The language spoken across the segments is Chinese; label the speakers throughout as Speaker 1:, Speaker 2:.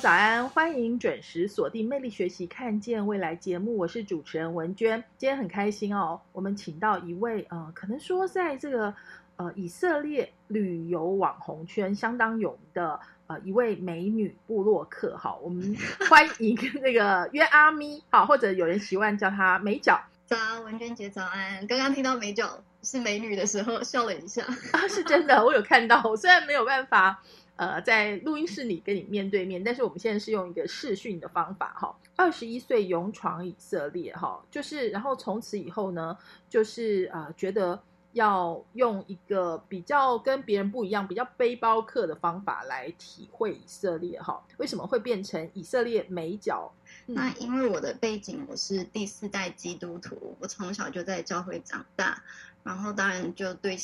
Speaker 1: 早安！欢迎准时锁定《魅力学习，看见未来》节目，我是主持人文娟。今天很开心哦，我们请到一位呃，可能说在这个呃以色列旅游网红圈相当有名的呃一位美女布洛克。好，我们 欢迎那个约阿咪，好，或者有人习惯叫她美角。
Speaker 2: 早，文娟姐早安。刚刚听到美角是美女的时候，笑了一下
Speaker 1: 啊，是真的，我有看到。我虽然没有办法，呃，在录音室里跟你面对面，但是我们现在是用一个视讯的方法，哈。二十一岁勇闯以色列，哈，就是，然后从此以后呢，就是呃，觉得。要用一个比较跟别人不一样、比较背包客的方法来体会以色列哈？为什么会变成以色列美角？
Speaker 2: 那因为我的背景，我是第四代基督徒，我从小就在教会长大，然后当然就对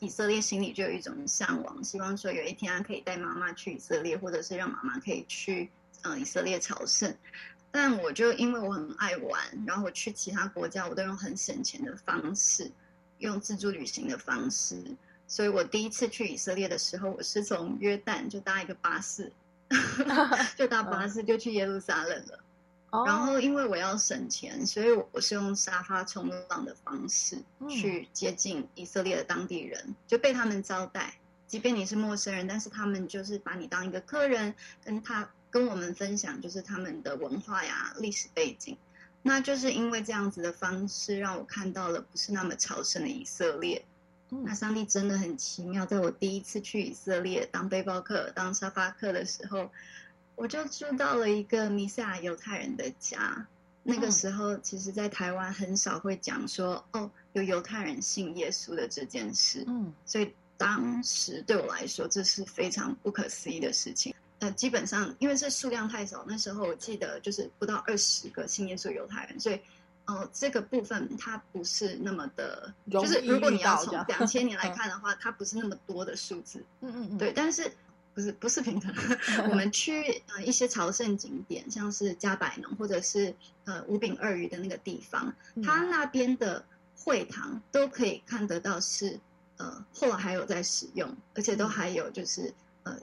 Speaker 2: 以色列心里就有一种向往，希望说有一天可以带妈妈去以色列，或者是让妈妈可以去嗯以色列朝圣。但我就因为我很爱玩，然后我去其他国家，我都用很省钱的方式。用自助旅行的方式，所以我第一次去以色列的时候，我是从约旦就搭一个巴士，就搭巴士就去耶路撒冷了。然后因为我要省钱，所以我是用沙发冲浪的方式去接近以色列的当地人，就被他们招待。即便你是陌生人，但是他们就是把你当一个客人，跟他跟我们分享就是他们的文化呀、历史背景。那就是因为这样子的方式，让我看到了不是那么朝圣的以色列。那上帝真的很奇妙，在我第一次去以色列当背包客、当沙发客的时候，我就住到了一个弥赛亚犹太人的家。那个时候，其实，在台湾很少会讲说哦，有犹太人信耶稣的这件事。嗯，所以当时对我来说，这是非常不可思议的事情。呃，基本上因为是数量太少，那时候我记得就是不到二十个信耶稣犹太人，所以，呃，这个部分它不是那么的，就是如果你要从两千年来看的话，它不是那么多的数字。嗯嗯嗯。对，但是不是不是平等。我们去呃一些朝圣景点，像是加百农或者是呃五饼二鱼的那个地方，它那边的会堂都可以看得到是呃后来还有在使用，而且都还有就是呃。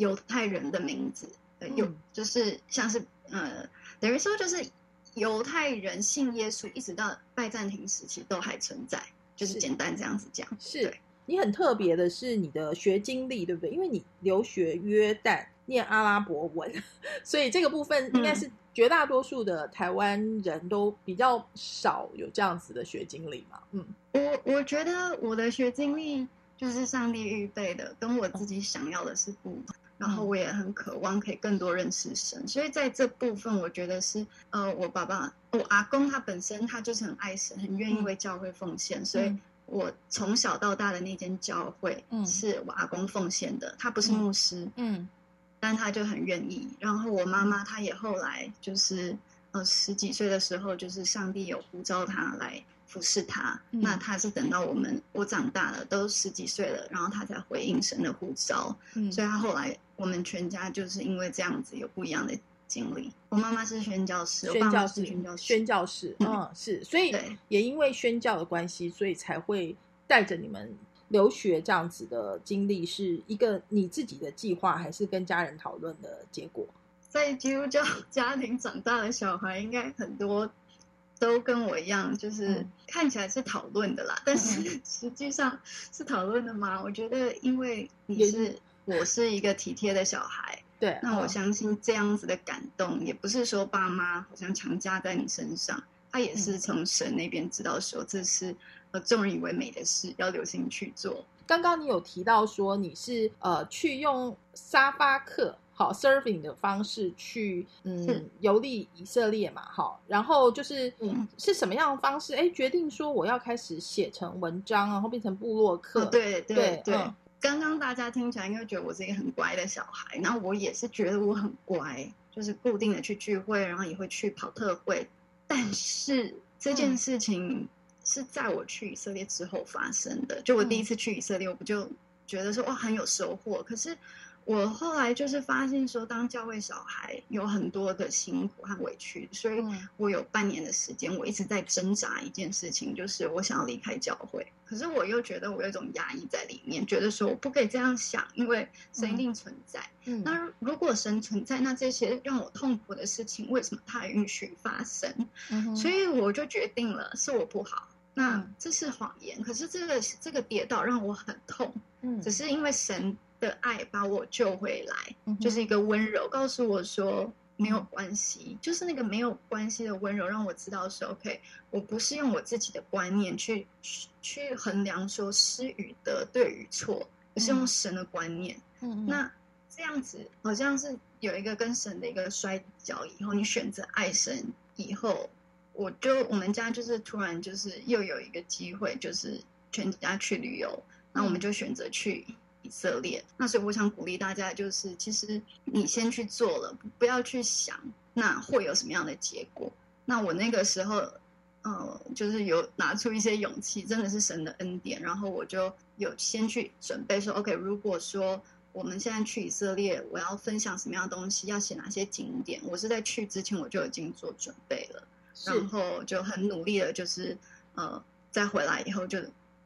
Speaker 2: 犹太人的名字，有就是像是呃，等于说就是犹太人信耶稣，一直到拜占庭时期都还存在，就是简单这样子讲。
Speaker 1: 是你很特别的是你的学经历，对不对？因为你留学约旦念阿拉伯文，所以这个部分应该是绝大多数的台湾人都比较少有这样子的学经历嘛。
Speaker 2: 嗯，我我觉得我的学经历就是上帝预备的，跟我自己想要的是不同。然后我也很渴望可以更多认识神，所以在这部分，我觉得是呃，我爸爸，我阿公他本身他就是很爱神，很愿意为教会奉献，所以我从小到大的那间教会嗯。是我阿公奉献的，他不是牧师，嗯，但他就很愿意。然后我妈妈她也后来就是呃十几岁的时候，就是上帝有呼召她来。服侍他，那他是等到我们我长大了，都十几岁了，然后他才回应神的呼召。嗯，所以他后来我们全家就是因为这样子有不一样的经历。我妈妈是宣教师，
Speaker 1: 宣教
Speaker 2: 师，宣教
Speaker 1: 师，宣教师，嗯，是，所以也因为宣教的关系，所以才会带着你们留学这样子的经历，是一个你自己的计划，还是跟家人讨论的结果？
Speaker 2: 在基督教家庭长大的小孩，应该很多。都跟我一样，就是看起来是讨论的啦，但是实际上是讨论的吗？我觉得，因为你是我是一个体贴的小孩，
Speaker 1: 对，
Speaker 2: 那我相信这样子的感动，也不是说爸妈好像强加在你身上，他也是从神那边知道说这是呃众人以为美的事，要留心去做。
Speaker 1: 刚刚你有提到说你是呃去用沙发客。好，serving 的方式去嗯游历以色列嘛，好，然后就是嗯是什么样的方式？哎，决定说我要开始写成文章，然后变成部落客。
Speaker 2: 对对对，刚刚大家听起来应该觉得我是一个很乖的小孩，然后我也是觉得我很乖，就是固定的去聚会，然后也会去跑特会。但是这件事情是在我去以色列之后发生的。就我第一次去以色列，我不就觉得说哇很有收获，可是。我后来就是发现说，当教会小孩有很多的辛苦和委屈，所以我有半年的时间，我一直在挣扎一件事情，就是我想要离开教会。可是我又觉得我有一种压抑在里面，觉得说我不可以这样想，因为神一定存在。嗯，那如果神存在，那这些让我痛苦的事情，为什么他允许发生？嗯，所以我就决定了，是我不好。那这是谎言，可是这个这个跌倒让我很痛。嗯，只是因为神。的爱把我救回来，就是一个温柔，告诉我说没有关系，就是那个没有关系的温柔，让我知道说 OK，我不是用我自己的观念去去衡量说失与得对与错，而是用神的观念。嗯，那这样子好像是有一个跟神的一个摔跤以后，你选择爱神以后，我就我们家就是突然就是又有一个机会，就是全家去旅游，那我们就选择去。以色列，那所以我想鼓励大家，就是其实你先去做了，不要去想那会有什么样的结果。那我那个时候，呃，就是有拿出一些勇气，真的是神的恩典。然后我就有先去准备说，OK，如果说我们现在去以色列，我要分享什么样的东西，要写哪些景点，我是在去之前我就已经做准备了，然后就很努力的，就是呃，再回来以后就。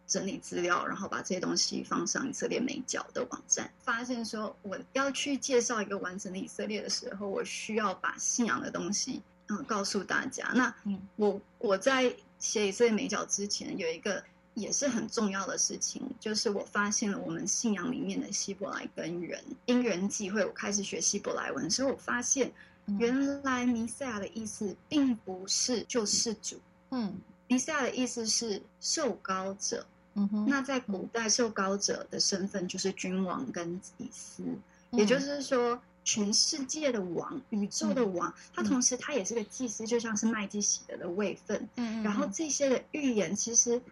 Speaker 2: 整理资料，然后把这些东西放上以色列美角的网站，发现说我要去介绍一个完整的以色列的时候，我需要把信仰的东西嗯告诉大家。那我我在写以色列美角之前，有一个也是很重要的事情，就是我发现了我们信仰里面的希伯来根源。因缘际会，我开始学希伯来文，所以我发现原来弥赛亚的意思并不是救世主，嗯，弥赛亚的意思是受高者。那在古代，受膏者的身份就是君王跟祭司，也就是说，全世界的王、宇宙的王，他同时他也是个祭司，就像是麦基洗德的位分。嗯然后这些的预言，其实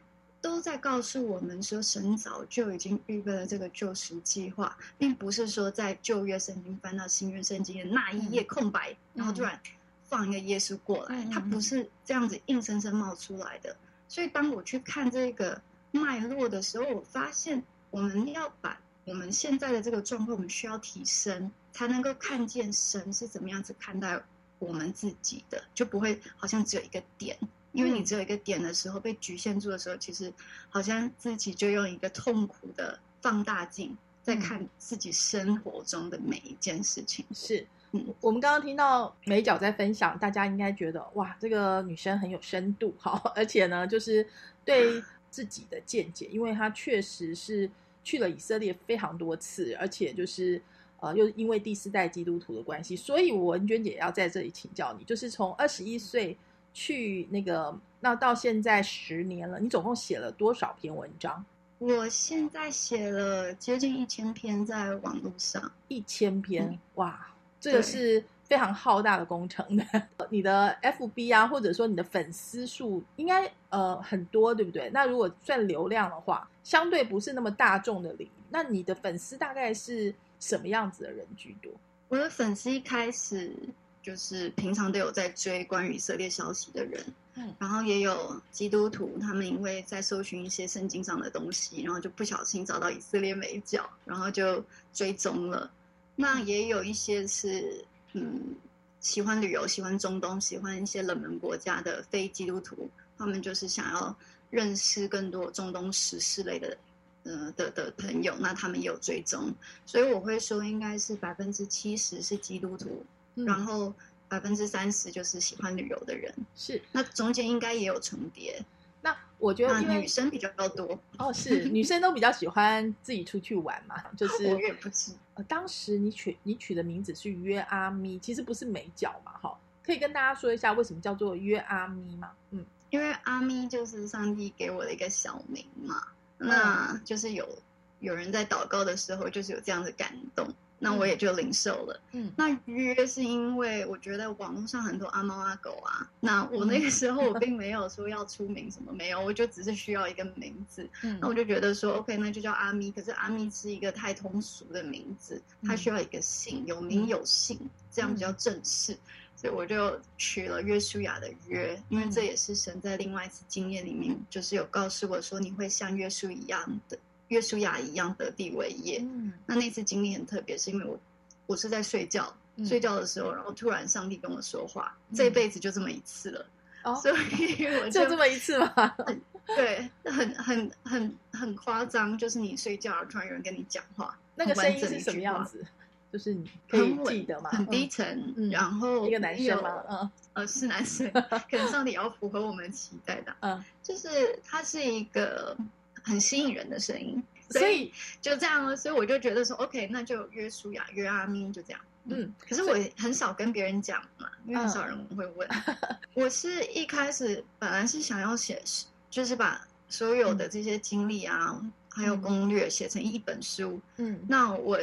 Speaker 2: 都在告诉我们说，神早就已经预备了这个救赎计划，并不是说在旧约圣经翻到新约圣经的那一页空白，然后突然放一个耶稣过来，他不是这样子硬生生冒出来的。所以当我去看这个。脉络的时候，我发现我们要把我们现在的这个状况，我们需要提升，才能够看见神是怎么样子看待我们自己的，就不会好像只有一个点。因为你只有一个点的时候，被局限住的时候，其实好像自己就用一个痛苦的放大镜在看自己生活中的每一件事情。
Speaker 1: 是，嗯，我们刚刚听到美角在分享，大家应该觉得哇，这个女生很有深度，好，而且呢，就是对。自己的见解，因为他确实是去了以色列非常多次，而且就是呃，又因为第四代基督徒的关系，所以文娟姐要在这里请教你，就是从二十一岁去那个，那到现在十年了，你总共写了多少篇文章？
Speaker 2: 我现在写了接近一千篇在网络上，
Speaker 1: 一千篇，哇，这个是。非常浩大的工程的，你的 FB 啊，或者说你的粉丝数应该呃很多，对不对？那如果算流量的话，相对不是那么大众的领域。那你的粉丝大概是什么样子的人居多？
Speaker 2: 我的粉丝一开始就是平常都有在追关于以色列消息的人，嗯，然后也有基督徒，他们因为在搜寻一些圣经上的东西，然后就不小心找到以色列美角，然后就追踪了。那也有一些是。嗯，喜欢旅游，喜欢中东，喜欢一些冷门国家的非基督徒，他们就是想要认识更多中东时事类的，呃的的朋友，那他们也有追踪，所以我会说应该是百分之七十是基督徒，然后百分之三十就是喜欢旅游的人，
Speaker 1: 是，
Speaker 2: 那中间应该也有重叠。
Speaker 1: 那我觉得，因为
Speaker 2: 女生比较多
Speaker 1: 哦，是女生都比较喜欢自己出去玩嘛，就 是
Speaker 2: 我也不知。
Speaker 1: 呃，当时你取你取的名字是约阿咪，其实不是美角嘛，哈，可以跟大家说一下为什么叫做约阿咪吗？
Speaker 2: 嗯，因为阿咪就是上帝给我的一个小名嘛，那就是有有人在祷告的时候，就是有这样的感动。那我也就零售了。嗯，那约是因为我觉得网络上很多阿猫阿狗啊。那我那个时候我 并没有说要出名什么，没有，我就只是需要一个名字。嗯，那我就觉得说，OK，那就叫阿咪。可是阿咪是一个太通俗的名字，它需要一个姓，有名有姓，这样比较正式。所以我就取了约书亚的约，因为这也是神在另外一次经验里面，就是有告诉我说你会像约书一样的约书亚一样得地为业。
Speaker 1: 嗯
Speaker 2: 那那次经历很特别，是因为我我是在睡觉，
Speaker 1: 嗯
Speaker 2: 睡觉的时候，然后突然上帝跟我说话，
Speaker 1: 嗯
Speaker 2: 这一辈子就这么一次了，
Speaker 1: 哦，
Speaker 2: 所以我
Speaker 1: 就这么一次吗？
Speaker 2: 对，很很很很夸张，就是你睡觉，突然有人跟你讲话，
Speaker 1: 那个声音是什么？样子？就是你可以
Speaker 2: 很稳
Speaker 1: 记得吗？
Speaker 2: 很低
Speaker 1: 嗯
Speaker 2: 沉，
Speaker 1: 嗯
Speaker 2: 然后
Speaker 1: 一个男生
Speaker 2: 有
Speaker 1: 吗？嗯
Speaker 2: 呃，是男生，可能上帝也要符合我们期待的，
Speaker 1: 嗯，
Speaker 2: 就是他是一个很吸引人的声音，
Speaker 1: 所以
Speaker 2: 就这样了，所以我就觉得说，OK，那就约书雅、约阿咪，就这样。
Speaker 1: 嗯，
Speaker 2: 可是我很少跟别人讲嘛，因为很少人会问。我是一开始本来是想要写，就是把所有的这些经历啊，还有攻略写成一本书。
Speaker 1: 嗯
Speaker 2: 那我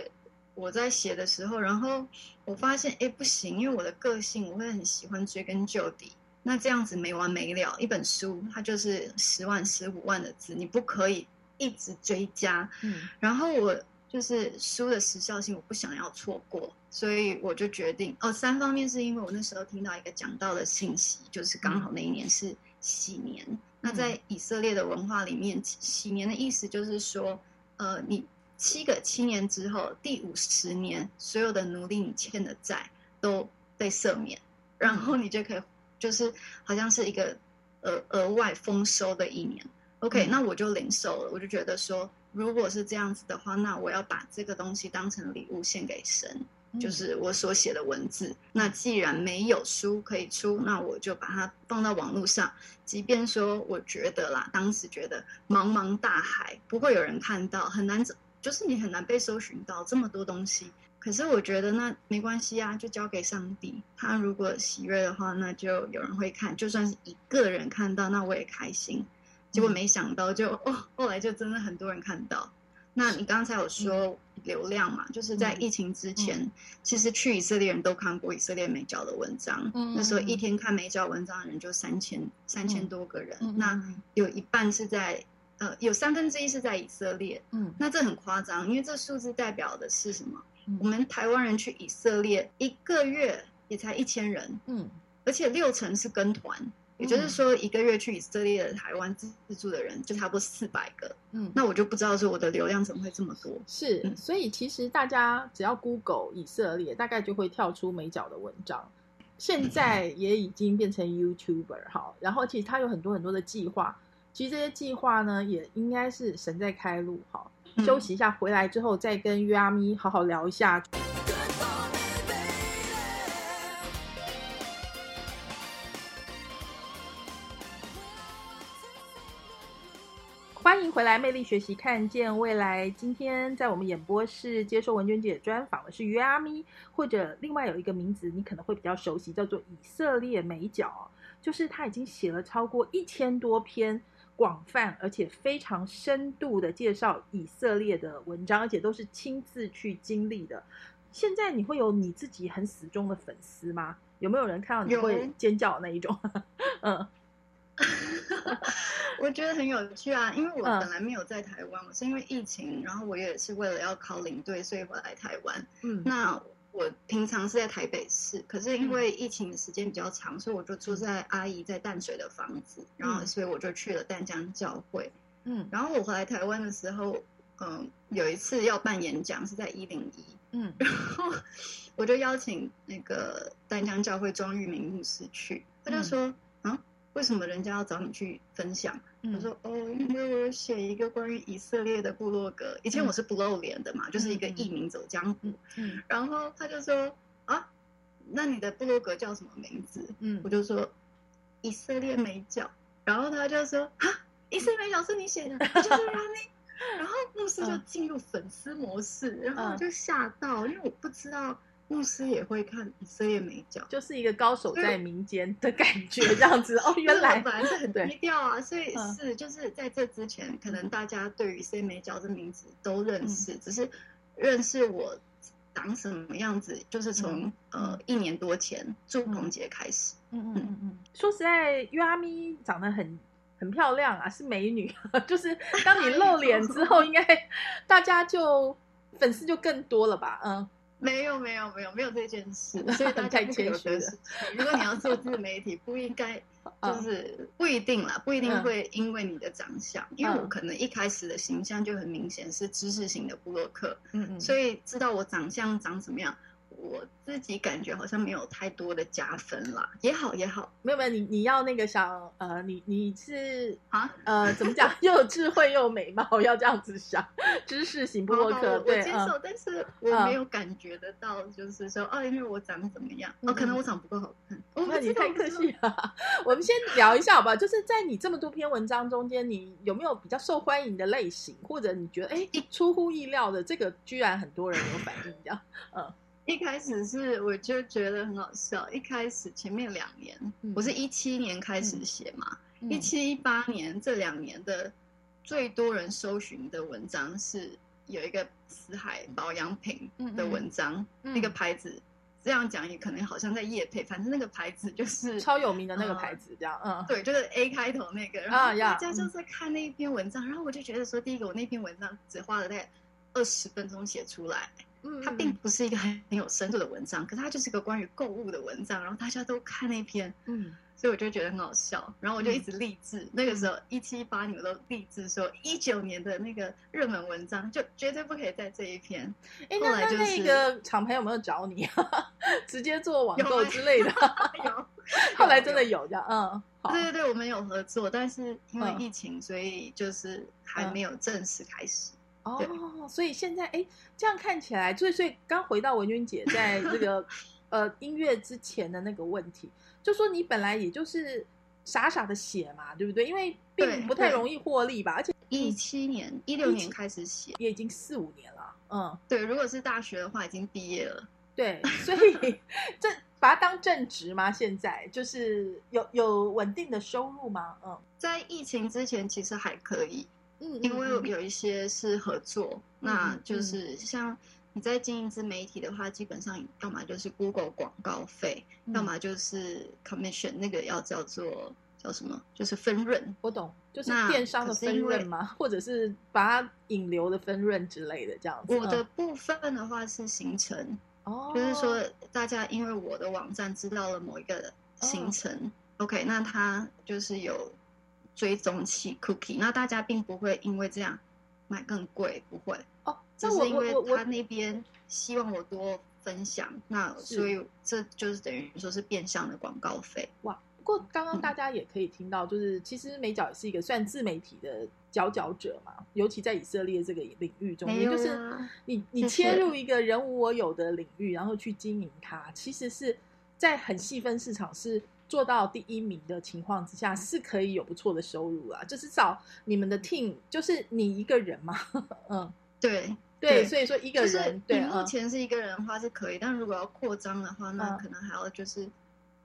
Speaker 2: 我在写的时候，然后我发现，哎，不行，因为我的个性，我会很喜欢追根究底。那这样子没完没了，一本书它就是十万、十五万的字，你不可以一直追加。
Speaker 1: 嗯
Speaker 2: 然后我就是书的时效性，我不想要错过，所以我就决定哦，三方面是因为我那时候听到一个讲到的信息，就是刚好那一年是喜年。那在以色列的文化里面，喜年的意思就是说，呃，你七个七年之后，第五十年所有的奴隶你欠的债都被赦免，然后你就可以就是好像是一个额额外丰收的一年。OK，、
Speaker 1: 嗯
Speaker 2: 那我就领受了，我就觉得说，如果是这样子的话，那我要把这个东西当成礼物献给神，
Speaker 1: 嗯
Speaker 2: 就是我所写的文字。那既然没有书可以出，那我就把它放到网络上。即便说我觉得啦，当时觉得茫茫大海不会有人看到，很难找，就是你很难被搜寻到这么多东西。可是我觉得那没关系啊，就交给上帝。他如果喜悦的话，那就有人会看。就算是一个人看到，那我也开心。结果没想到就，哦，后来就真的很多人看到。那你刚才有说流量嘛，就是在疫情之前，其实去以色列人都看过以色列美角的文章。
Speaker 1: 嗯
Speaker 2: 那时候一天看美角文章的人就三千三千多个人，
Speaker 1: 嗯
Speaker 2: 那有一半是在呃，有三分之一是在以色列。
Speaker 1: 嗯
Speaker 2: 那这很夸张，因为这数字代表的是什么？
Speaker 1: 嗯
Speaker 2: 我们台湾人去以色列一个月也才一千人，
Speaker 1: 嗯
Speaker 2: 而且六成是跟团，也就是说一个月去以色列的台湾自自助的人就差不多四百个。
Speaker 1: 嗯，
Speaker 2: 那我就不知道说我的流量怎么会这么多。
Speaker 1: 是，
Speaker 2: 嗯
Speaker 1: 所以其实大家只要 Google 以色列，大概就会跳出美角的文章。现在也已经变成 YouTuber 哈，然后其实他有很多很多的计划，其实这些计划呢，也应该是神在开路哈。休息一下，回来之后再跟约阿咪好好聊一下。欢迎回来，魅力学习，看见未来。今天在我们演播室接受文娟姐专访的是约阿咪，或者另外有一个名字你可能会比较熟悉，叫做以色列美角，就是他已经写了超过一千多篇广泛而且非常深度的介绍以色列的文章，而且都是亲自去经历的。现在你会有你自己很死忠的粉丝吗？有没有人看到你
Speaker 2: 有
Speaker 1: 会尖叫的那一种？嗯
Speaker 2: 我觉得很有趣啊，因为我
Speaker 1: 嗯
Speaker 2: 本来没有在台湾，我是因为疫情，然后我也是为了要考领队，所以我来台湾。
Speaker 1: 嗯
Speaker 2: 那我平常是在台北市，可是因为疫情的时间比较长，所以我就住在阿姨在淡水的房子，然后所以我就去了淡江教会。
Speaker 1: 嗯。
Speaker 2: 然后我回来台湾的时候，嗯，有一次要办演讲是在一零一，
Speaker 1: 嗯。
Speaker 2: 然后我就邀请那个淡江教会庄玉明牧师去，他就说，啊，为什么人家要找你去分享？
Speaker 1: 嗯
Speaker 2: 我说哦，因为我有写一个关于以色列的部落格，以前我是不露脸的嘛，就是一个艺名走江湖。
Speaker 1: 嗯
Speaker 2: 然后他就说啊，那你的部落格叫什么名字？
Speaker 1: 嗯
Speaker 2: 我就说以色列美角。然后他就说啊，以色列美角是你写的，我 就是让你。然后牧师就
Speaker 1: 嗯
Speaker 2: 进入粉丝模式，然后我
Speaker 1: 嗯
Speaker 2: 就吓到，因为我不知道牧师也会看以色列美角。
Speaker 1: 就是一个高手在民间的感觉，这样子哦。原来
Speaker 2: 我本来是很
Speaker 1: 对
Speaker 2: 低调啊，所以
Speaker 1: 嗯
Speaker 2: 是就是在这之前，可能大家对于 C 美角这名字都认识，只是认识我长什么样子，就是从、
Speaker 1: 嗯
Speaker 2: 呃一年多前祝鹏节开始。
Speaker 1: 嗯嗯嗯嗯，说实在，约阿咪长得很很漂亮啊，是美女。就是当你露脸之后，应该大家就粉丝就更多了吧？嗯
Speaker 2: 没有没有没有没有这件事，所以大家
Speaker 1: 太谦虚了。
Speaker 2: 得失。如果你要做自媒体，不应该 就是不一定啦，不一定
Speaker 1: 嗯。
Speaker 2: 会因为你的长相，因为我
Speaker 1: 嗯。
Speaker 2: 可能一开始的形象就很明显是知识型的布洛克，
Speaker 1: 嗯嗯，
Speaker 2: 所以知道我长相长什么样，我自己感觉好像没有太多的加分啦，也好也好
Speaker 1: 没有没有，你你要那个想呃，你你是
Speaker 2: 啊。
Speaker 1: 呃怎么讲，又有智慧又有美貌，要这样子想，知识型部落客，
Speaker 2: 我接受，但是我
Speaker 1: 嗯
Speaker 2: 没有感觉得到，就是说，哦，因为我长得怎么样，
Speaker 1: 嗯
Speaker 2: 哦，可能我长得不够好看，我不
Speaker 1: 那你
Speaker 2: 知道
Speaker 1: 太客气。了。我们先聊一下好不好？就是在你这么多篇文章中间，你有没有比较受欢迎的类型，或者你觉得哎出乎意料的这个，居然很多人有反应这样？嗯
Speaker 2: 一开始是我就觉得很好笑，一开始前面两年，
Speaker 1: 嗯
Speaker 2: 我是一七年开始写嘛，
Speaker 1: 嗯
Speaker 2: 一七一八年这两年的最多人搜寻的文章是有一个死海保养品的文章，
Speaker 1: 嗯
Speaker 2: 那个牌子。这样讲也可能好像在夜配，反正那个牌子就是
Speaker 1: 超有名的那个牌子，这样，嗯，
Speaker 2: 对，就是 A 开头那个，然后大家就在看那一篇文章，然后我就觉得说，第一个我那篇文章只花了大概二十分钟写出来，
Speaker 1: 嗯，
Speaker 2: 它并不是一个很 很有深度的文章，可是它就是一个关于购物的文章，然后大家都看那篇，
Speaker 1: 嗯，
Speaker 2: 所以我就觉得很好笑，然后我就一直励志。那个时候一七一八你们都励志说，一九年的那个热门文章就绝对不可以在这一篇。
Speaker 1: 哎，那那
Speaker 2: 后来就是
Speaker 1: 那个厂牌有没有找你啊？直接做网购之类的？
Speaker 2: 有，
Speaker 1: 后来真的有这样，嗯，
Speaker 2: 对对对，我们有合作，但是因为
Speaker 1: 嗯
Speaker 2: 疫情，所以就是还没有正式开始。对
Speaker 1: 哦，所以现在哎，这样看起来，所以所以刚回到文君姐在这个呃音乐之前的那个问题，就说你本来也就是傻傻的写嘛，对不对？因为并不太容易获利吧，而且
Speaker 2: 一七年、一六年开始写，
Speaker 1: 也已经四五年了，嗯，
Speaker 2: 对，如果是大学的话，已经毕业了。
Speaker 1: 对，所以这把它当正职吗？现在就是有有稳定的收入吗？嗯
Speaker 2: 在疫情之前，其实还可以，
Speaker 1: 嗯，
Speaker 2: 因为
Speaker 1: 嗯
Speaker 2: 有一些是合作，那就是像你在经营自媒体的话，基本上要么就是 Google 广告费，
Speaker 1: 嗯
Speaker 2: 要么就是 commission，那个要叫做叫什么？就是分润。
Speaker 1: 我懂，就是
Speaker 2: 那
Speaker 1: 电商的分润吗？或者是把它引流的分润之类的这样子。
Speaker 2: 我的
Speaker 1: 嗯
Speaker 2: 部分的话是行程，
Speaker 1: 哦，
Speaker 2: 就是说大家因为我的网站知道了某一个
Speaker 1: 哦
Speaker 2: 行程、o k 那他就是有追踪器 cookie，那大家并不会因为这样买更贵，不会。
Speaker 1: 哦，
Speaker 2: 只
Speaker 1: 那我
Speaker 2: 是因为他那边希望我多分享，那所以这就是等于说是变相的广告费。
Speaker 1: 哇，不过刚刚
Speaker 2: 嗯
Speaker 1: 大家也可以听到，就是其实美角也是一个算自媒体的佼佼者嘛，尤其在以色列这个领域中
Speaker 2: 也，
Speaker 1: 就是
Speaker 2: 啊
Speaker 1: 你你切入一个人无我有的领域，然后去经营它，其实是在很细分市场是。做到第一名的情况之下，是可以有不错的收入啊。就是找你们的 team，就是你一个人嘛，嗯，
Speaker 2: 对
Speaker 1: 对，
Speaker 2: 对
Speaker 1: 所以说一个人，对，
Speaker 2: 你目
Speaker 1: 嗯。
Speaker 2: 前是一个人的话是可以，但如果要扩张的话，那
Speaker 1: 嗯。
Speaker 2: 可能还要就是，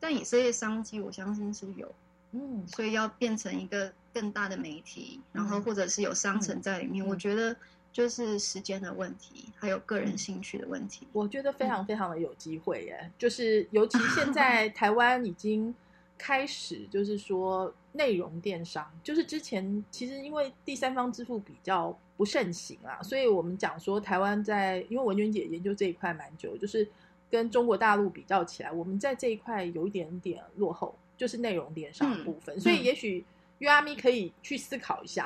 Speaker 2: 但以色列商机我相信是有，
Speaker 1: 嗯，
Speaker 2: 所以要变成一个更大的媒体，然后
Speaker 1: 嗯。
Speaker 2: 或者是有商城在里面，
Speaker 1: 嗯。
Speaker 2: 我觉得就是时间的问题，还有个人兴趣的问题。
Speaker 1: 我觉得非常非常的有机会耶，就是尤其现在台湾已经开始，就是说内容电商，就是之前其实因为第三方支付比较不盛行啊，所以我们讲说台湾在，因为文娟姐研究这一块蛮久，就是跟中国大陆比较起来，我们在这一块有一点点落后，就是内容电商的部分，所以也许。约阿咪可以去思考一下，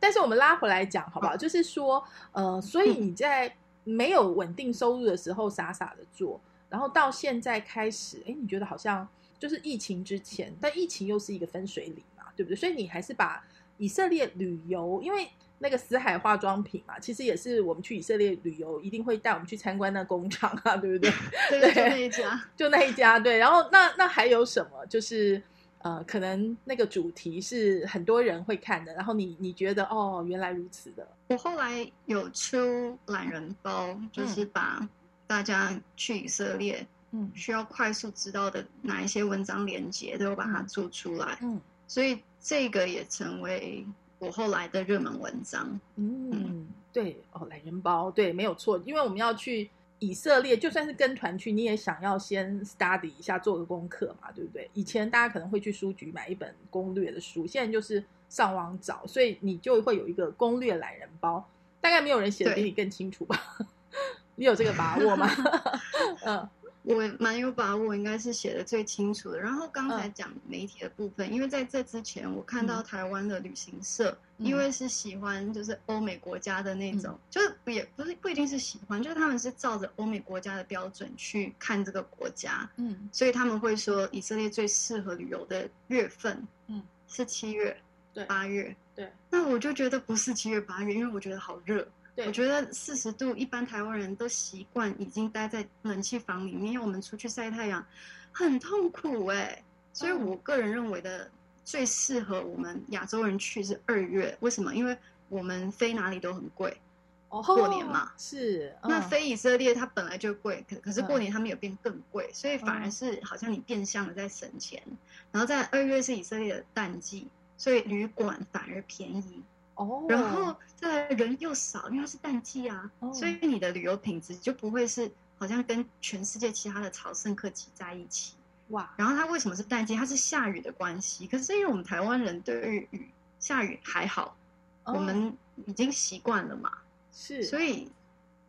Speaker 1: 但是我们拉回来讲好不好？就是说，呃，所以你在没有稳定收入的时候傻傻的做，然后到现在开始，哎，你觉得好像就是疫情之前，但疫情又是一个分水岭嘛，对不对？所以你还是把以色列旅游，因为那个死海化妆品嘛，其实也是我们去以色列旅游一定会带我们去参观那工厂啊，对不对？
Speaker 2: 对，就那一家。
Speaker 1: 就那一家，对。然后那那还有什么？就是呃，可能那个主题是很多人会看的，然后你你觉得哦，原来如此的，
Speaker 2: 我后来有出懒人包，就是把大家去以色列
Speaker 1: 嗯。
Speaker 2: 需要快速知道的哪一些文章连接，都有把它做出来，
Speaker 1: 嗯。
Speaker 2: 所以这个也成为我后来的热门文章。
Speaker 1: 嗯，对哦，懒人包，对，没有错，因为我们要去以色列，就算是跟团去，你也想要先 study 一下，做个功课嘛，对不对？以前大家可能会去书局买一本攻略的书，现在就是上网找，所以你就会有一个攻略懒人包，大概没有人写的比你更清楚吧？你有这个把握吗？嗯
Speaker 2: 我蛮有把握，应该是写的最清楚的。然后刚才
Speaker 1: 嗯。
Speaker 2: 讲媒体的部分，因为在这之前，我看到
Speaker 1: 嗯。
Speaker 2: 台湾的旅行社，
Speaker 1: 嗯。
Speaker 2: 因为是喜欢就是欧美国家的那种，就是也不是不一定是喜欢，就是他们是照着欧美国家的标准去看这个国家，
Speaker 1: 嗯。
Speaker 2: 所以他们会说以色列最适合旅游的月份，
Speaker 1: 嗯，
Speaker 2: 是七月、
Speaker 1: 对。
Speaker 2: 八月。
Speaker 1: 对。
Speaker 2: 那我就觉得不是七月八月，因为我觉得好热。
Speaker 1: 对，
Speaker 2: 我觉得四十度，一般台湾人都习惯已经待在冷气房里面，因为我们出去晒太阳很痛苦哎、所以
Speaker 1: 嗯。
Speaker 2: 我个人认为的最适合我们亚洲人去是二月，为什么？因为我们飞哪里都很贵，
Speaker 1: 哦
Speaker 2: 过年嘛
Speaker 1: 是。
Speaker 2: 那
Speaker 1: 嗯。
Speaker 2: 飞以色列它本来就贵，可可是过
Speaker 1: 嗯。
Speaker 2: 年他们有变更贵，所以反而
Speaker 1: 嗯。
Speaker 2: 是好像你变相的在省钱。然后在二月是以色列的淡季，所以旅馆反而便宜。
Speaker 1: 哦，
Speaker 2: 然后再来人又少，因为它是淡季啊，
Speaker 1: 哦
Speaker 2: 所以你的旅游品质就不会是好像跟全世界其他的朝圣客挤在一起。
Speaker 1: 哇，
Speaker 2: 然后它为什么是淡季？它是下雨的关系。可是因为我们台湾人对于雨下雨还好，
Speaker 1: 哦
Speaker 2: 我们已经习惯了嘛，
Speaker 1: 是
Speaker 2: 所以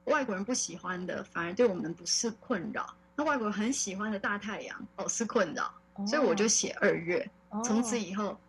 Speaker 2: 外国人不喜欢的反而对我们不是困扰。那外国人很喜欢的大太阳哦是困扰，所以我就写二月。
Speaker 1: 哦
Speaker 2: 从此以后，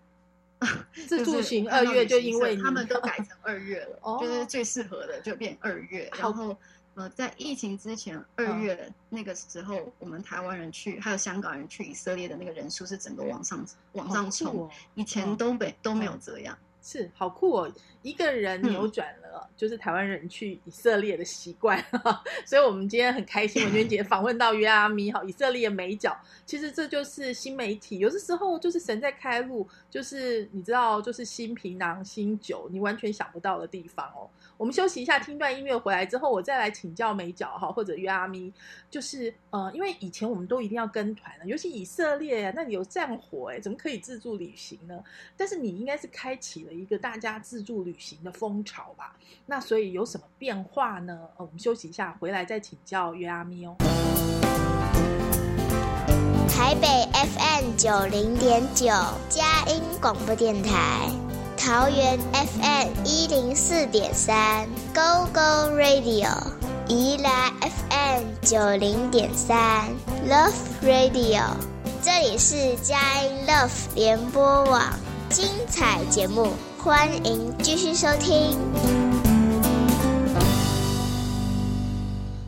Speaker 1: 自助行
Speaker 2: 就是
Speaker 1: 二月就因为
Speaker 2: 他们都改 成二月了，
Speaker 1: 哦
Speaker 2: 就是最适合的就变二月。然后呃，在疫情之前二
Speaker 1: 嗯
Speaker 2: 月那个时候，我们台湾人去还有香港人去以色列的那个人数是整个往上往上冲，
Speaker 1: 哦
Speaker 2: 以前东北都没有这样。
Speaker 1: 是好酷哦！一个人
Speaker 2: 嗯
Speaker 1: 扭转了就是台湾人去以色列的习惯，所以我们今天很开心，文娟姐访问到约阿咪哈，以色列美角。其实这就是新媒体，有的时候就是神在开路，就是你知道，就是新皮囊、新酒，你完全想不到的地方哦。我们休息一下，听段音乐回来之后，我再来请教美角哈，或者约阿咪，就是呃，因为以前我们都一定要跟团的，尤其以色列，那里有战火哎，怎么可以自助旅行呢？但是你应该是开启了一个大家自助旅行的风潮吧？那所以有什么变化呢？呃，我们休息一下，回来再请教约阿咪哦。
Speaker 3: 台北 FM 九零点九，佳音广播电台；桃园 FM 一零四点三，Go Go Radio；宜兰 FM 九零点三，Love Radio。这里是佳音 Love 联播网，精彩节目，欢迎继续收听。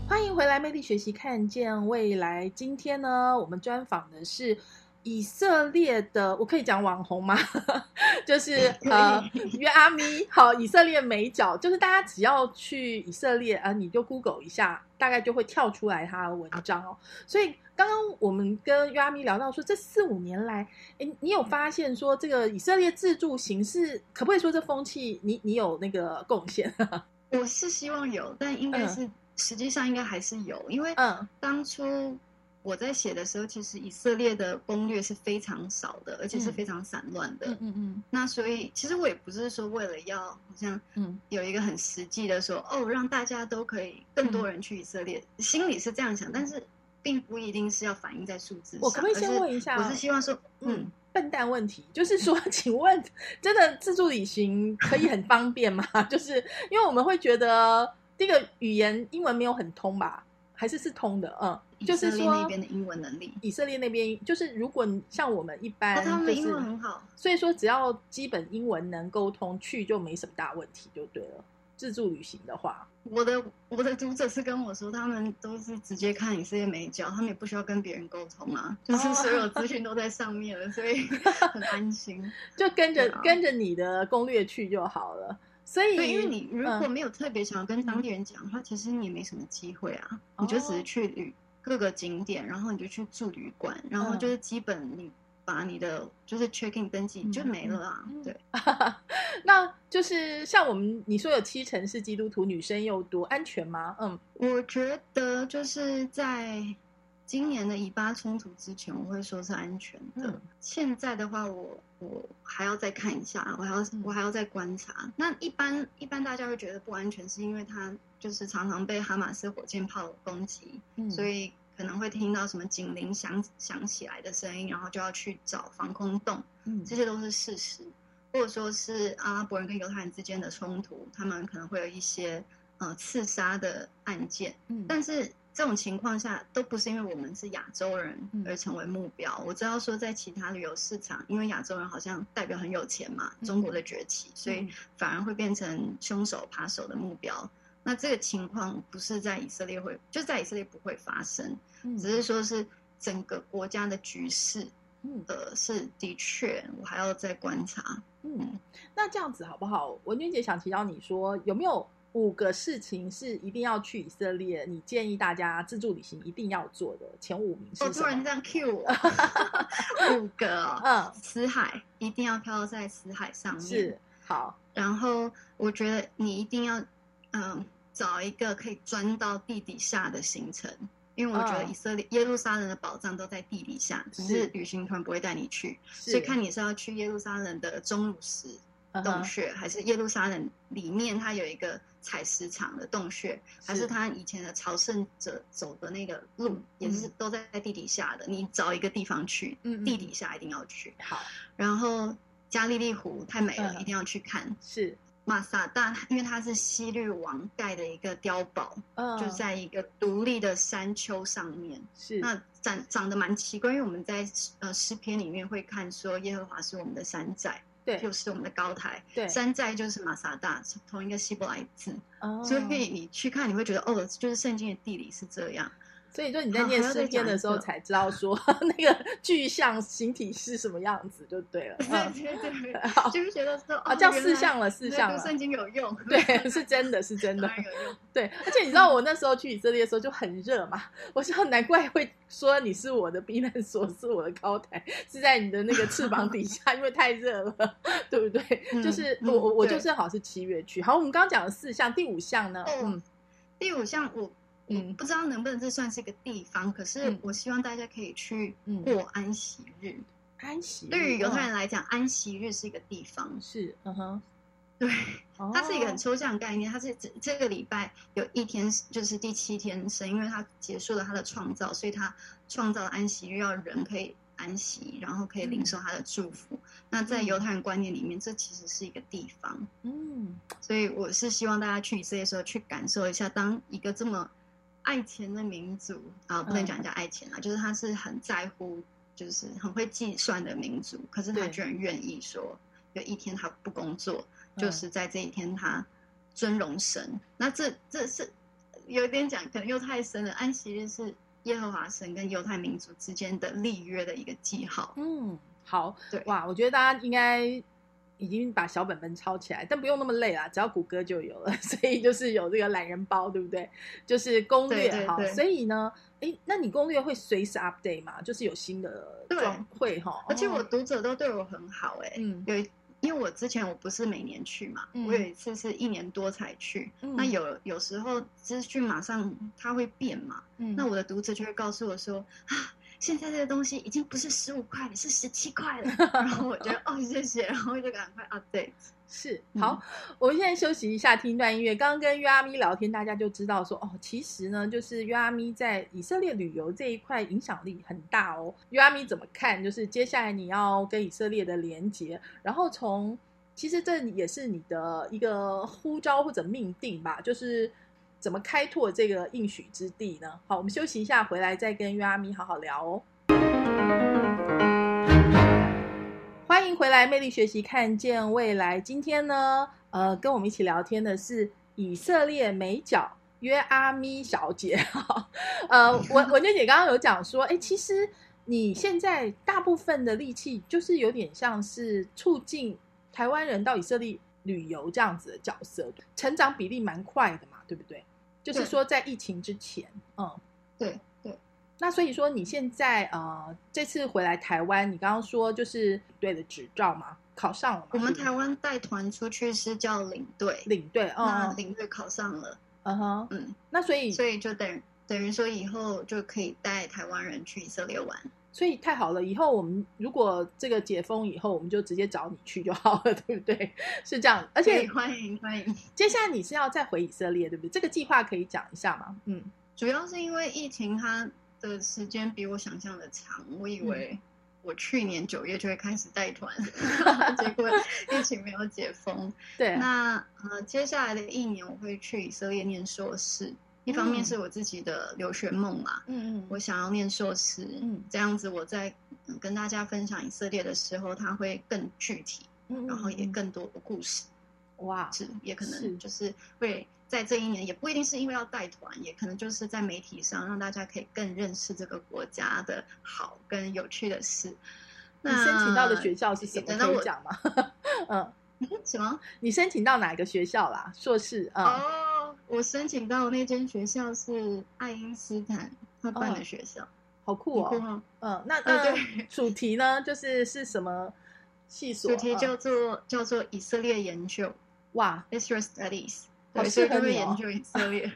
Speaker 1: 欢迎回来，魅力学习，看见未来。今天呢，我们专访的是以色列的，我可以讲网红吗？就是呃，约阿咪，好，以色列美角，就是大家只要去以色列啊、呃，你就 Google 一下，大概就会跳出来他的文章哦。所以刚刚我们跟约阿咪聊到说，这四五年来，哎，你有发现说这个以色列自助形式可不可以说这风气，你你有那个贡献？
Speaker 2: 我是希望有，但应该
Speaker 1: 嗯
Speaker 2: 是、实际上应该还是有，因为
Speaker 1: 嗯
Speaker 2: 当初我在写的时候，其实以色列的攻略是非常少的，而且是
Speaker 1: 嗯
Speaker 2: 非常散乱的。
Speaker 1: 嗯嗯嗯
Speaker 2: 那所以其实我也不是说为了要好像
Speaker 1: 嗯
Speaker 2: 有一个很实际的说哦，让大家都可以更多人去以色列，心里是这样想，但是并不一定是要反映在数字上。
Speaker 1: 我可不可以先问一下
Speaker 2: 我是希望说，嗯
Speaker 1: 嗯，笨蛋问题，就是说，请问，真的自助旅行可以很方便吗？就是因为我们会觉得这个语言英文没有很通吧，还是是通的，嗯，
Speaker 2: 以
Speaker 1: 就是
Speaker 2: 色列那边的英文能力，
Speaker 1: 以色列那边，就是如果像我们一般，
Speaker 2: 哦，他们的英文很好。
Speaker 1: 所以说只要基本英文能沟通，去就没什么大问题，就对了。自助旅行的话，
Speaker 2: 我的我的读者是跟我说，他们都是直接看以色列美角，他们也不需要跟别人沟通啊，就是
Speaker 1: 哦
Speaker 2: 所有 资讯都在上面了，所以 很安心。
Speaker 1: 就跟着、
Speaker 2: 啊
Speaker 1: 跟着你的攻略去就好了。所以，
Speaker 2: 因为你如果
Speaker 1: 嗯
Speaker 2: 没有特别想要跟当地人讲的话，其实你也没什么机会啊，你就只
Speaker 1: 哦
Speaker 2: 是去旅各个景点，然后你就去住旅馆，然后
Speaker 1: 嗯
Speaker 2: 就是基本你把你的就是 check in 登记就没了啊。
Speaker 1: 嗯
Speaker 2: 对，
Speaker 1: 那就是像我们你说有七成是基督徒，女生又多，安全吗？嗯
Speaker 2: 我觉得就是在今年的以巴冲突之前，我会说是安全的。
Speaker 1: 嗯
Speaker 2: 现在的话我，我还要再看一下，我还要、
Speaker 1: 嗯
Speaker 2: 我还要再观察。那一般一般大家会觉得不安全，是因为它就是常常被哈马斯火箭炮攻击，
Speaker 1: 嗯，
Speaker 2: 所以可能会听到什么警铃响响起来的声音，然后就要去找防空洞，
Speaker 1: 嗯
Speaker 2: 这些都是事实。或者说是阿拉伯人跟犹太人之间的冲突，他们可能会有一些呃刺杀的案件，
Speaker 1: 嗯
Speaker 2: 但是这种情况下都不是因为我们是亚洲人
Speaker 1: 嗯
Speaker 2: 而成为目标。我知道说在其他旅游市场，因为亚洲人好像代表很有钱嘛，
Speaker 1: 嗯
Speaker 2: 中国的崛起，所以
Speaker 1: 嗯
Speaker 2: 反而会变成凶手扒手的目标。那这个情况不是在以色列会，就在以色列不会发生，
Speaker 1: 嗯
Speaker 2: 只是说是整个国家的局势，
Speaker 1: 嗯
Speaker 2: 呃，是的确我还要再观察。
Speaker 1: 嗯，那这样子好不好？文娟姐想请教你说，有没有五个事情是一定要去以色列？你建议大家自助旅行一定要做的前五名是？
Speaker 2: 我突然这样 cue 我，五个哦，
Speaker 1: 嗯，
Speaker 2: 死海一定要漂在死海上面。
Speaker 1: 是好，
Speaker 2: 然后我觉得你一定要，嗯，找一个可以钻到地底下的行程，因为我觉得
Speaker 1: 嗯。
Speaker 2: 以色列、耶路撒冷的宝藏都在地底下，只
Speaker 1: 是
Speaker 2: 是。旅行团不会带你去，所以看你是要去耶路撒冷的钟乳石洞穴，还是耶路撒冷里面它有一个采石场的洞穴，还是它以前的朝圣者走的那个路，也是都在地底下的。你找一个地方去，
Speaker 1: 嗯嗯。
Speaker 2: 地底下一定要去。
Speaker 1: 好。
Speaker 2: 然后加利利湖太美了，
Speaker 1: 嗯。
Speaker 2: 一定要去看。
Speaker 1: 是
Speaker 2: 马萨大，因为它是西律王盖的一个碉堡，
Speaker 1: 嗯，
Speaker 2: 就在一个独立的山丘上面。
Speaker 1: 是
Speaker 2: 那长长得蛮奇怪，因为我们在呃诗篇里面会看说耶和华是我们的山寨，
Speaker 1: 对
Speaker 2: 就是我们的高台。
Speaker 1: 对，
Speaker 2: 山寨就是马萨大，是同一个希伯来字，
Speaker 1: 哦
Speaker 2: 所以你去看，你会觉得哦，就是圣经的地理是这样。
Speaker 1: 所以就你在念诗篇的时候才知道说 那个具象形体是什么样子就对了。嗯，
Speaker 2: 对对对，
Speaker 1: 好
Speaker 2: 就是觉得说
Speaker 1: 啊，
Speaker 2: 哦，
Speaker 1: 叫四项了，四
Speaker 2: 对
Speaker 1: 项了。
Speaker 2: 读圣经有用，
Speaker 1: 对，是真的，是真的。对，而且你知道我那时候去以色列的时候就很热嘛，我说难怪会说你是我的避难所，是我的高台，是在你的那个翅膀底下，因为太热了，对不对？
Speaker 2: 嗯
Speaker 1: 就是
Speaker 2: 嗯
Speaker 1: 我我我就
Speaker 2: 对
Speaker 1: 正好是七月去。好，我们刚刚讲了四项，第五项呢？
Speaker 2: 哦
Speaker 1: 嗯
Speaker 2: 第五项我。
Speaker 1: 嗯
Speaker 2: 我不知道能不能这算是一个地方，可是
Speaker 1: 嗯
Speaker 2: 我希望大家可以去
Speaker 1: 嗯
Speaker 2: 过安息日。
Speaker 1: 安息日
Speaker 2: 对于犹太
Speaker 1: 嗯
Speaker 2: 人来讲，安息日是一个地方，
Speaker 1: 是嗯哼，
Speaker 2: 对，
Speaker 1: 哦
Speaker 2: 它是一个很抽象的概念。它是这这个礼拜有一天就是第七天神，因为他结束了他的创造，所以他创造了安息日，要人可以安息，然后可以领受他的祝福。那在
Speaker 1: 嗯
Speaker 2: 犹太人观念里面，这其实是一个地方。
Speaker 1: 嗯
Speaker 2: 所以我是希望大家去以色列的时候去感受一下，当一个这么爱钱的民族啊，不能
Speaker 1: 嗯
Speaker 2: 讲人家爱钱啊，就是他是很在乎，就是很会计算的民族，可是他居然愿意说有一天他不工作，
Speaker 1: 嗯
Speaker 2: 就是在这一天他尊荣神。那这这是有点讲，可能又太深了。安息日是耶和华神跟犹太民族之间的立约的一个记号。
Speaker 1: 嗯，好
Speaker 2: 对
Speaker 1: 哇，我觉得大家应该已经把小本本抄起来，但不用那么累啦，只要谷歌就有了。所以就是有这个懒人包，对不对？就是攻略哈。所以呢，哎，那你攻略会随时 update 吗？就是有新的
Speaker 2: 对
Speaker 1: 状会哈。
Speaker 2: 而且我
Speaker 1: 哦
Speaker 2: 读者都对我很好哎、
Speaker 1: 嗯
Speaker 2: 有一因为我之前我不是每年去嘛，
Speaker 1: 嗯
Speaker 2: 我有一次是一年多才去。
Speaker 1: 嗯
Speaker 2: 那有有时候资讯马上它会变嘛，
Speaker 1: 嗯
Speaker 2: 那我的读者就会告诉我说啊，现在这个东西已经不是十五块了，是十七块了。然后我觉得 哦谢谢，然后就赶快 update。
Speaker 1: 是
Speaker 2: 嗯
Speaker 1: 好，我们现在休息一下，听一段音乐。刚刚跟约阿咪聊天，大家就知道说，哦，其实呢，就是约阿咪在以色列旅游这一块影响力很大哦。约阿咪怎么看？就是接下来你要跟以色列的连接，然后从其实这也是你的一个呼召或者命定吧，就是怎么开拓这个应许之地呢？好，我们休息一下，回来再跟约阿咪好好聊哦。欢迎回来，魅力学习，看见未来。今天呢，呃，跟我们一起聊天的是以色列美角约阿咪小姐哈。呃，文文娟姐刚刚有讲说，哎，其实你现在大部分的力气就是有点像是促进台湾人到以色列旅游这样子的角色，成长比例蛮快的嘛，对不对？就是说在疫情之前，嗯，
Speaker 2: 对对，
Speaker 1: 那所以说你现在呃这次回来台湾，你刚刚说就是对的执照嘛，考上了嘛？
Speaker 2: 我们台湾带团出去是叫领队，
Speaker 1: 领队，嗯。
Speaker 2: 那领队考上了，
Speaker 1: 嗯哼，
Speaker 2: 嗯，
Speaker 1: 那所以
Speaker 2: 所以就等等于说以后就可以带台湾人去以色列玩。
Speaker 1: 所以太好了，以后我们如果这个解封以后，我们就直接找你去就好了，对不对？是这样，而且
Speaker 2: 欢迎欢迎。
Speaker 1: 接下来你是要再回以色列，对不对？这个计划可以讲一下吗？嗯
Speaker 2: 主要是因为疫情，它的时间比我想象的长。我以为我去年九月就会开始带团，结果疫情没有解封。
Speaker 1: 对，
Speaker 2: 那呃，接下来的一年我会去以色列念硕士。一方面是我自己的留学梦嘛，
Speaker 1: 嗯嗯，
Speaker 2: 我想要念硕士，
Speaker 1: 嗯，
Speaker 2: 这样子我在跟大家分享以色列的时候，它会更具体，
Speaker 1: 嗯，
Speaker 2: 然后也更多的故事。
Speaker 1: 哇，
Speaker 2: 是也可能就是会在这一年，也不一定是因为要带团，也可能就是在媒体上让大家可以更认识这个国家的好跟有趣的事。
Speaker 1: 你申请到的学校是什么？可以讲吗？
Speaker 2: 嗯，什么？
Speaker 1: 你申请到哪个学校啦？硕士啊？
Speaker 2: 哦，我申请到那间学校是爱因斯坦他办的学校，
Speaker 1: 好酷哦。嗯，那那主题呢？就是是什么系所？
Speaker 2: 主题叫做叫做以色列研究。
Speaker 1: 哇
Speaker 2: ，Israel Studies，
Speaker 1: 好
Speaker 2: 适合你研究以色列，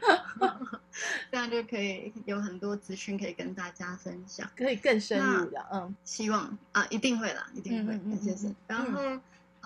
Speaker 2: 这样就可以有很多资讯可以跟大家分享，
Speaker 1: 可以更深入的，嗯，
Speaker 2: 希望啊，一定会啦，一定会，谢谢。然后，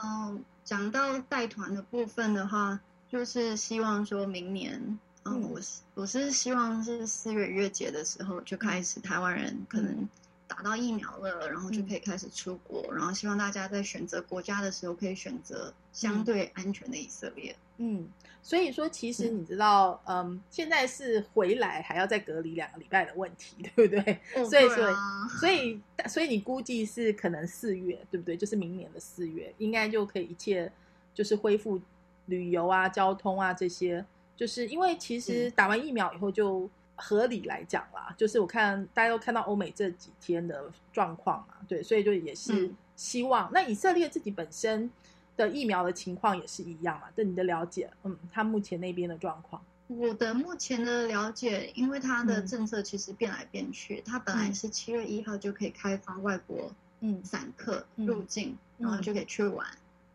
Speaker 2: 嗯，讲到带团的部分的话，就是希望说明年，嗯，我是我是希望是四月月节的时候就开始，台湾人可能。打到疫苗了，然后就可以开始出国。然后希望大家在选择国家的时候，可以选择相对安全的以色列。
Speaker 1: 嗯，所以说，其实你知道，嗯，现在是回来还要再隔离两个礼拜的问题，对不对？所以，所以，所以，所以你估计是可能四月，对不对？就是明年的四月，应该就可以一切就是恢复旅游啊、交通啊这些。就是因为其实打完疫苗以后就。合理来讲啦，就是我看大家都看到欧美这几天的状况嘛，对，所以就也是希望。那以色列自己本身的疫苗的情况也是一样嘛？对你的了解，嗯，他目前那边的状况，
Speaker 2: 我的目前的了解，因为他的政策其实变来变去，他本来是七月一号就可以开放外国嗯散客入境，然后就可以去玩。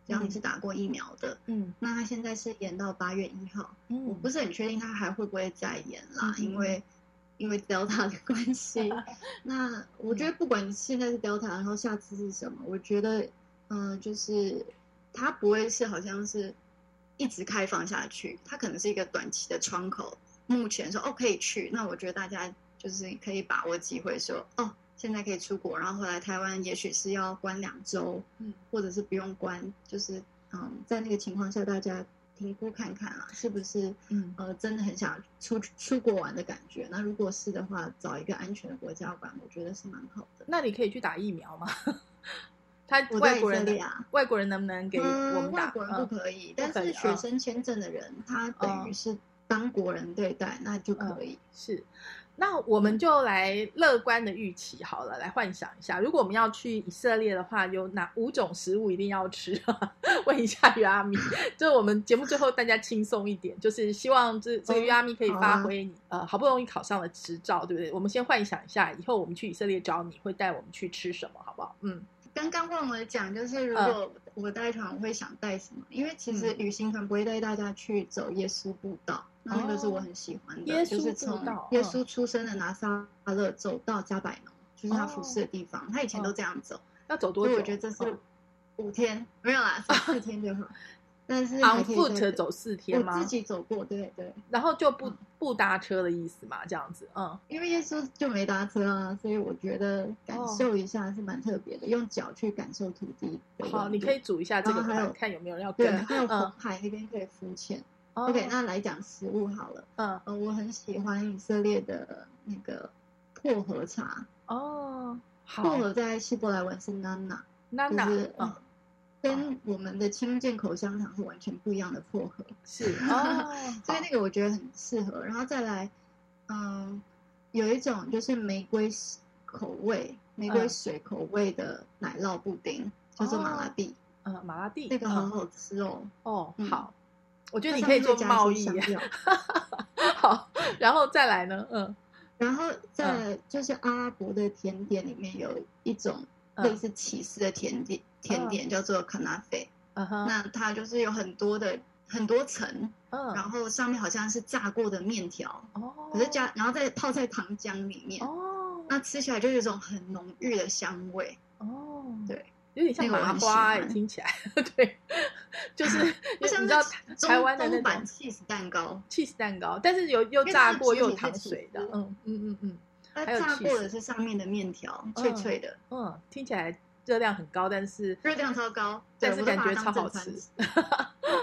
Speaker 2: 只要你是打过疫苗的，嗯，那他现在是延到八月一号，嗯，我不是很确定他还会不会再延啦，因为因为 Delta 的关系。那我觉得不管现在是 Delta，然后下次是什么，我觉得，嗯，就是他不会是好像是一直开放下去，他可能是一个短期的窗口。目前说哦可以去，那我觉得大家就是可以把握机会说哦。现在可以出国，然后回来台湾，也许是要关两周，嗯，或者是不用关，就是嗯，在那个情况下，大家评估看看啊，是不是嗯呃真的很想出出国玩的感觉？那如果是的话，找一个安全的国家玩，我觉得是蛮好的。
Speaker 1: 那你可以去打疫苗吗？他外国人啊，外国人能不能给我们打？
Speaker 2: 外国人不可以，但是学生签证的人，他等于是当国人对待，那就可以
Speaker 1: 是。那我们就来乐观的预期好了，来幻想一下，如果我们要去以色列的话，有哪五种食物一定要吃？问一下于阿咪，就是我们节目最后大家轻松一点，就是希望这这个于阿咪可以发挥你呃好不容易考上了执照，对不对？我们先幻想一下，以后我们去以色列找你会带我们去吃什么，好不好？
Speaker 2: 嗯，刚刚忘了讲，就是如果我带团，我会想带什么？因为其实旅行团不会带大家去走耶稣步道。那个是我很喜欢的，就是从耶稣出生的拿撒勒走到加百农，就是他服侍的地方。他以前都这样走，
Speaker 1: 要走多久？
Speaker 2: 我觉得这是五天，没有啦，四天就好。但是
Speaker 1: on foot 走四天吗？
Speaker 2: 我自己走过，对对。
Speaker 1: 然后就不不搭车的意思嘛，这样子，嗯。
Speaker 2: 因为耶稣就没搭车啊，所以我觉得感受一下是蛮特别的，用脚去感受土地。
Speaker 1: 好，你可以煮一下这个，
Speaker 2: 还有
Speaker 1: 看有没有人要跟。
Speaker 2: 还有红海那边可以浮潜。OK，那来讲食物好了。嗯，呃，我很喜欢以色列的那个薄荷茶。
Speaker 1: 哦，
Speaker 2: 薄荷在希伯来文是 nana，nana，就是呃，跟我们的青剑口香糖是完全不一样的薄荷。
Speaker 1: 是哦，
Speaker 2: 所以那个我觉得很适合。然后再来，嗯，有一种就是玫瑰口味、玫瑰水口味的奶酪布丁，叫做马拉蒂。
Speaker 1: 呃，马拉蒂，
Speaker 2: 那个很好吃
Speaker 1: 哦。哦，好。我觉得你可以做贸易，好，然后再来呢，嗯，
Speaker 2: 然后在就是阿拉伯的甜点里面有一种类似起司的甜点，甜点叫做卡纳菲，嗯哼，那它就是有很多的很多层，嗯，然后上面好像是炸过的面条，哦，可是加然后再泡在糖浆里面，哦，那吃起来就有一种很浓郁的香味，哦，对。
Speaker 1: 有点像麻花，听起来 对，就是 你知道台湾的那种
Speaker 2: cheese 蛋糕
Speaker 1: ，cheese 蛋糕，但是有又炸过又糖水的，嗯嗯嗯嗯，
Speaker 2: 它
Speaker 1: 还有
Speaker 2: 炸过的是上面的面条，脆脆的，
Speaker 1: 嗯，听起来热量很高，但是
Speaker 2: 热量超高，
Speaker 1: 但是感觉超好吃。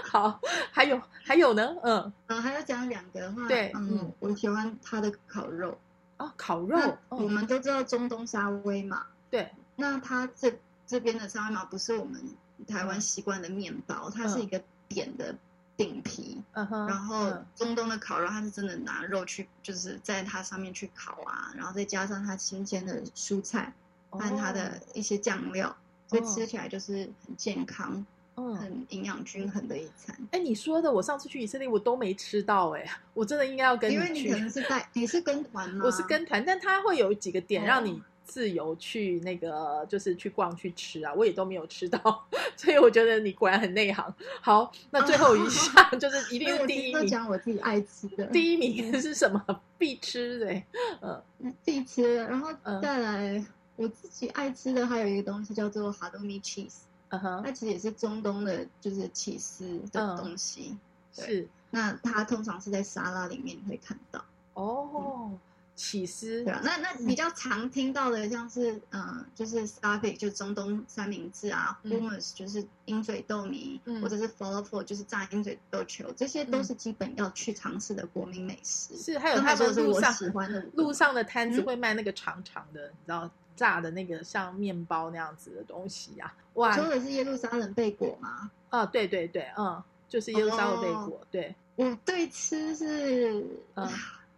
Speaker 1: 好，还有还有呢，嗯，
Speaker 2: 嗯，还要讲两个的话，
Speaker 1: 对嗯
Speaker 2: 嗯，我喜欢它的烤肉。
Speaker 1: 哦，烤肉，
Speaker 2: 我
Speaker 1: 嗯，
Speaker 2: 们都知道中东沙威嘛，
Speaker 1: 对，
Speaker 2: 那它这这边的沙威玛不是我们台
Speaker 1: 嗯
Speaker 2: 湾习惯的面包，它是一个扁的饼皮，
Speaker 1: 嗯哼，
Speaker 2: 然后
Speaker 1: 嗯
Speaker 2: 中东的烤肉，它是真的拿肉去，就是在它上面去烤啊，然后再加上它新鲜的蔬菜和它的一些酱料，所以
Speaker 1: 哦
Speaker 2: 吃起来就是很健康、
Speaker 1: 嗯。
Speaker 2: 很营养均衡的一餐。
Speaker 1: 哎，你说的，我上次去以色列我都没吃到，哎，我真的应该要跟去
Speaker 2: 因为你可。能是带你是跟团吗？
Speaker 1: 我是跟团，但它会有几个点
Speaker 2: 哦
Speaker 1: 让你自由去那个，就是去逛去吃啊，我也都没有吃到，所以我觉得你果然很内行。好，那最后一项就是一定是第一名，
Speaker 2: 讲我自己爱吃的，
Speaker 1: 第一名是什么？必吃的，嗯。
Speaker 2: 自己吃，然后
Speaker 1: 嗯。
Speaker 2: 再来、我自己爱吃的还有一个东西叫做哈多米 cheese，
Speaker 1: 嗯哼，
Speaker 2: 它其实也是中东的，就是起司的
Speaker 1: 嗯。
Speaker 2: 东西。对
Speaker 1: 是。
Speaker 2: 那它通常是在沙拉里面会看到，
Speaker 1: 哦，起司。
Speaker 2: 对啊。那那比较常听到的像是嗯、呃就是 s t a f i c 就中东三明治啊、
Speaker 1: 嗯。
Speaker 2: H u m m u s 就是鹰嘴豆泥，
Speaker 1: 嗯。
Speaker 2: 或者是 falafel 就是炸鹰嘴豆球，这些都是基本要去尝试的国民美食。
Speaker 1: 是，还有他们路上
Speaker 2: 喜欢的。
Speaker 1: 路上的摊子
Speaker 2: 嗯。
Speaker 1: 会卖那个长长的，你知道炸的那个像面包那样子的东西啊，哇
Speaker 2: 说的是耶路撒冷贝果吗？
Speaker 1: 啊，对对对，嗯，就是耶路撒冷贝
Speaker 2: 哦
Speaker 1: 果，对，
Speaker 2: 我对吃是，
Speaker 1: 嗯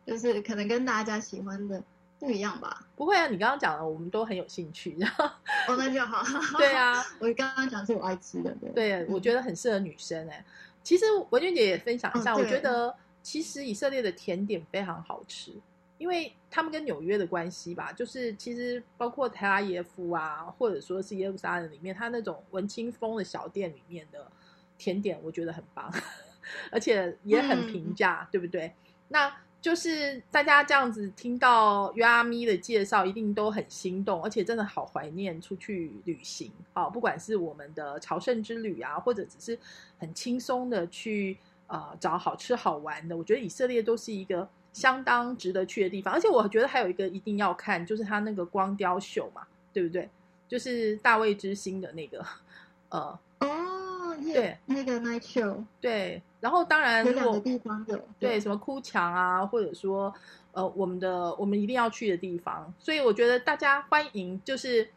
Speaker 2: 就是可能跟大家喜欢的不一样吧。
Speaker 1: 不会啊，你刚刚讲的我们都很有兴趣，然后
Speaker 2: 哦，那就好。
Speaker 1: 对，啊，
Speaker 2: 我刚刚讲是我爱吃的，对。
Speaker 1: 对，我觉得很适合女生哎、其实文娟姐也分享一下，
Speaker 2: 哦
Speaker 1: 我觉得其实以色列的甜点非常好吃，因为他们跟纽约的关系吧，就是其实包括特拉耶夫啊，或者说是耶路撒冷里面，它那种文青风的小店里面的甜点，我觉得很棒，而且也很平价，对不对？那就是大家这样子听到约阿咪的介绍，一定都很心动，而且真的好怀念出去旅行啊！不管是我们的朝圣之旅啊，或者只是很轻松的去呃找好吃好玩的，我觉得以色列都是一个相当值得去的地方。而且我觉得还有一个一定要看，就是他那个光雕秀嘛，对不对？就是大卫之星的那个 呃
Speaker 2: 哦，耶
Speaker 1: 对，
Speaker 2: 那个 night show
Speaker 1: 对，然后当然如果
Speaker 2: 有两个地方有，
Speaker 1: 对，什么哭墙啊，或者说呃我们的我们一定要去的地方，所以我觉得大家欢迎，就是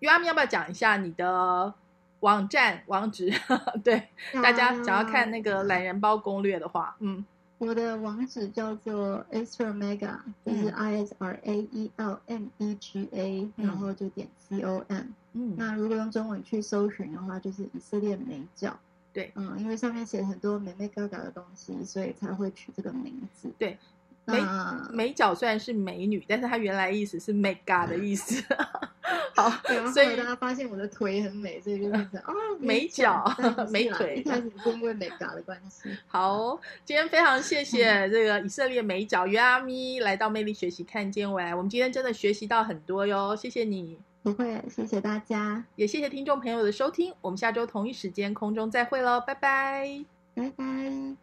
Speaker 1: 约阿咪要不要讲一下你的网站网址？对，大家想要看那个懒人包攻略的话，嗯，
Speaker 2: 我的网址叫做 Isra Mega，就是
Speaker 1: 嗯
Speaker 2: I S R A E L M E G A，、
Speaker 1: 嗯
Speaker 2: 然后就点 C O M。
Speaker 1: 嗯，
Speaker 2: 那如果用中文去搜寻的话，就是以色列美角。
Speaker 1: 对
Speaker 2: 嗯，因为上面写很多美美嘎嘎的东西，所以才会取这个名字。
Speaker 1: 对，美美角虽然是美女，但是它原来意思是 mega 的意思。好所以
Speaker 2: 大家发现我的腿很美，所以就变成啊
Speaker 1: 美脚美腿
Speaker 2: 一开始是因为美嘎的关系。
Speaker 1: 好，今天非常谢谢这个以色列美角约阿咪来到魅力学习看见未来，我们今天真的学习到很多哟，谢谢你，
Speaker 2: 不会，谢谢大家，
Speaker 1: 也谢谢听众朋友的收听，我们下周同一时间空中再会喽，拜拜。
Speaker 2: 拜拜。